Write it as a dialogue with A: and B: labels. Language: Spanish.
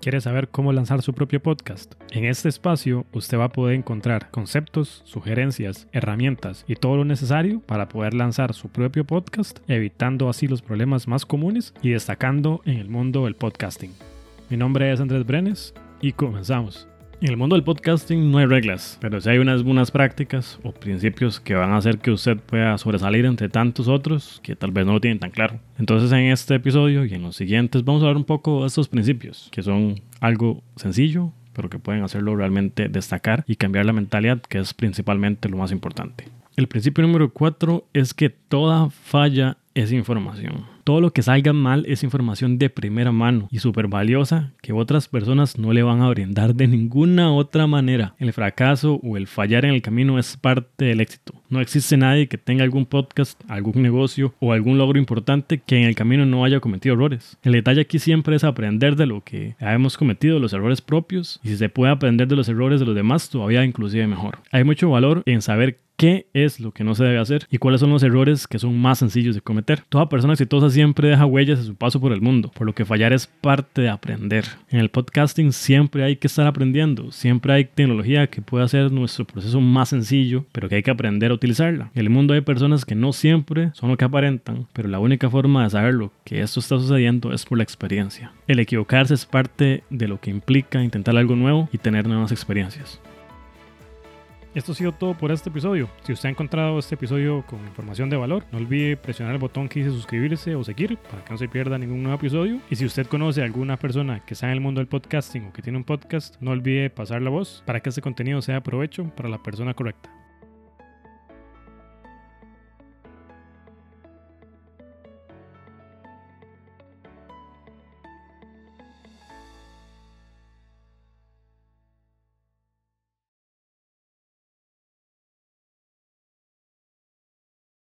A: ¿Quiere saber cómo lanzar su propio podcast? En este espacio usted va a poder encontrar conceptos, sugerencias, herramientas y todo lo necesario para poder lanzar su propio podcast, evitando así los problemas más comunes y destacando en el mundo del podcasting. Mi nombre es Andrés Brenes y comenzamos. En el mundo del podcasting no hay reglas, pero sí hay unas buenas prácticas o principios que van a hacer que usted pueda sobresalir entre tantos otros que tal vez no lo tienen tan claro. Entonces en este episodio y en los siguientes vamos a hablar un poco de estos principios, que son algo sencillo, pero que pueden hacerlo realmente destacar y cambiar la mentalidad, que es principalmente lo más importante. El principio número 4 es que toda falla es información. Todo lo que salga mal es información de primera mano y súper valiosa que otras personas no le van a brindar de ninguna otra manera. El fracaso o el fallar en el camino es parte del éxito. No existe nadie que tenga algún podcast, algún negocio o algún logro importante que en el camino no haya cometido errores. El detalle aquí siempre es aprender de lo que hemos cometido, los errores propios, y si se puede aprender de los errores de los demás, todavía inclusive mejor. Hay mucho valor en saber qué es lo que no se debe hacer y cuáles son los errores que son más sencillos de cometer. Toda persona exitosa siempre deja huellas en su paso por el mundo, por lo que fallar es parte de aprender. En el podcasting siempre hay que estar aprendiendo, siempre hay tecnología que puede hacer nuestro proceso más sencillo, pero que hay que aprender a utilizarla. En el mundo hay personas que no siempre son lo que aparentan, pero la única forma de saberlo que esto está sucediendo es por la experiencia. El equivocarse es parte de lo que implica intentar algo nuevo y tener nuevas experiencias. Esto ha sido todo por este episodio. Si usted ha encontrado este episodio con información de valor, no olvide presionar el botón que dice suscribirse o seguir para que no se pierda ningún nuevo episodio. Y si usted conoce a alguna persona que está en el mundo del podcasting o que tiene un podcast, no olvide pasar la voz para que este contenido sea de provecho para la persona correcta.